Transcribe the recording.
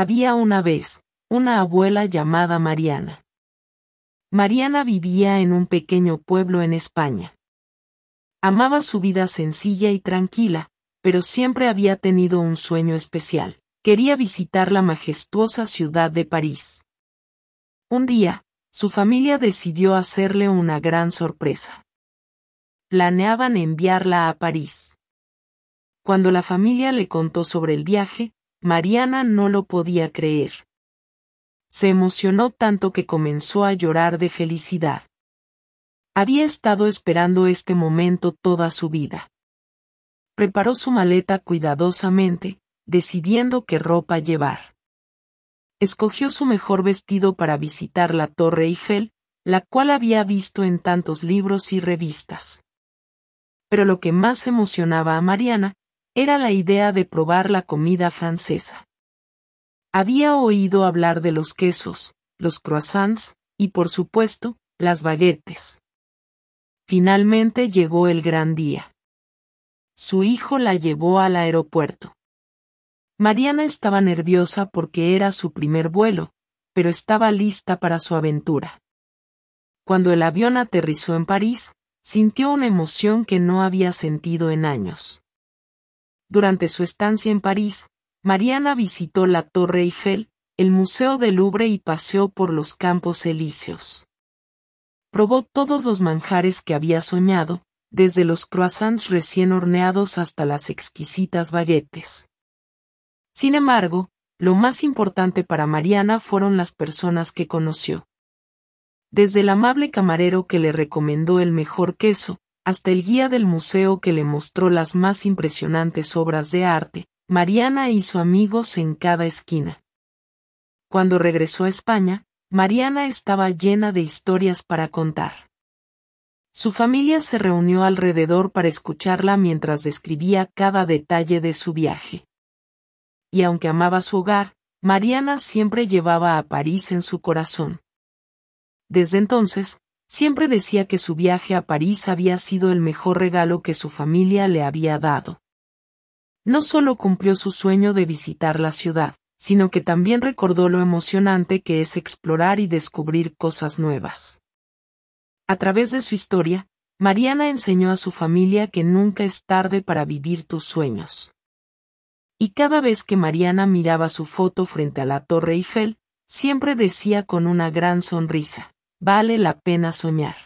Había una vez, una abuela llamada Mariana. Mariana vivía en un pequeño pueblo en España. Amaba su vida sencilla y tranquila, pero siempre había tenido un sueño especial. Quería visitar la majestuosa ciudad de París. Un día, su familia decidió hacerle una gran sorpresa. Planeaban enviarla a París. Cuando la familia le contó sobre el viaje, Mariana no lo podía creer. Se emocionó tanto que comenzó a llorar de felicidad. Había estado esperando este momento toda su vida. Preparó su maleta cuidadosamente, decidiendo qué ropa llevar. Escogió su mejor vestido para visitar la Torre Eiffel, la cual había visto en tantos libros y revistas. Pero lo que más emocionaba a Mariana era la idea de probar la comida francesa. Había oído hablar de los quesos, los croissants, y por supuesto, las baguettes. Finalmente llegó el gran día. Su hijo la llevó al aeropuerto. Mariana estaba nerviosa porque era su primer vuelo, pero estaba lista para su aventura. Cuando el avión aterrizó en París, sintió una emoción que no había sentido en años. Durante su estancia en París, Mariana visitó la Torre Eiffel, el Museo del Louvre y paseó por los Campos Elíseos. Probó todos los manjares que había soñado, desde los croissants recién horneados hasta las exquisitas baguettes. Sin embargo, lo más importante para Mariana fueron las personas que conoció. Desde el amable camarero que le recomendó el mejor queso, hasta el guía del museo que le mostró las más impresionantes obras de arte, Mariana hizo amigos en cada esquina. Cuando regresó a España, Mariana estaba llena de historias para contar. Su familia se reunió alrededor para escucharla mientras describía cada detalle de su viaje. Y aunque amaba su hogar, Mariana siempre llevaba a París en su corazón. Desde entonces, siempre decía que su viaje a París había sido el mejor regalo que su familia le había dado. No solo cumplió su sueño de visitar la ciudad, sino que también recordó lo emocionante que es explorar y descubrir cosas nuevas. A través de su historia, Mariana enseñó a su familia que nunca es tarde para vivir tus sueños. Y cada vez que Mariana miraba su foto frente a la Torre Eiffel, siempre decía con una gran sonrisa, vale la pena soñar.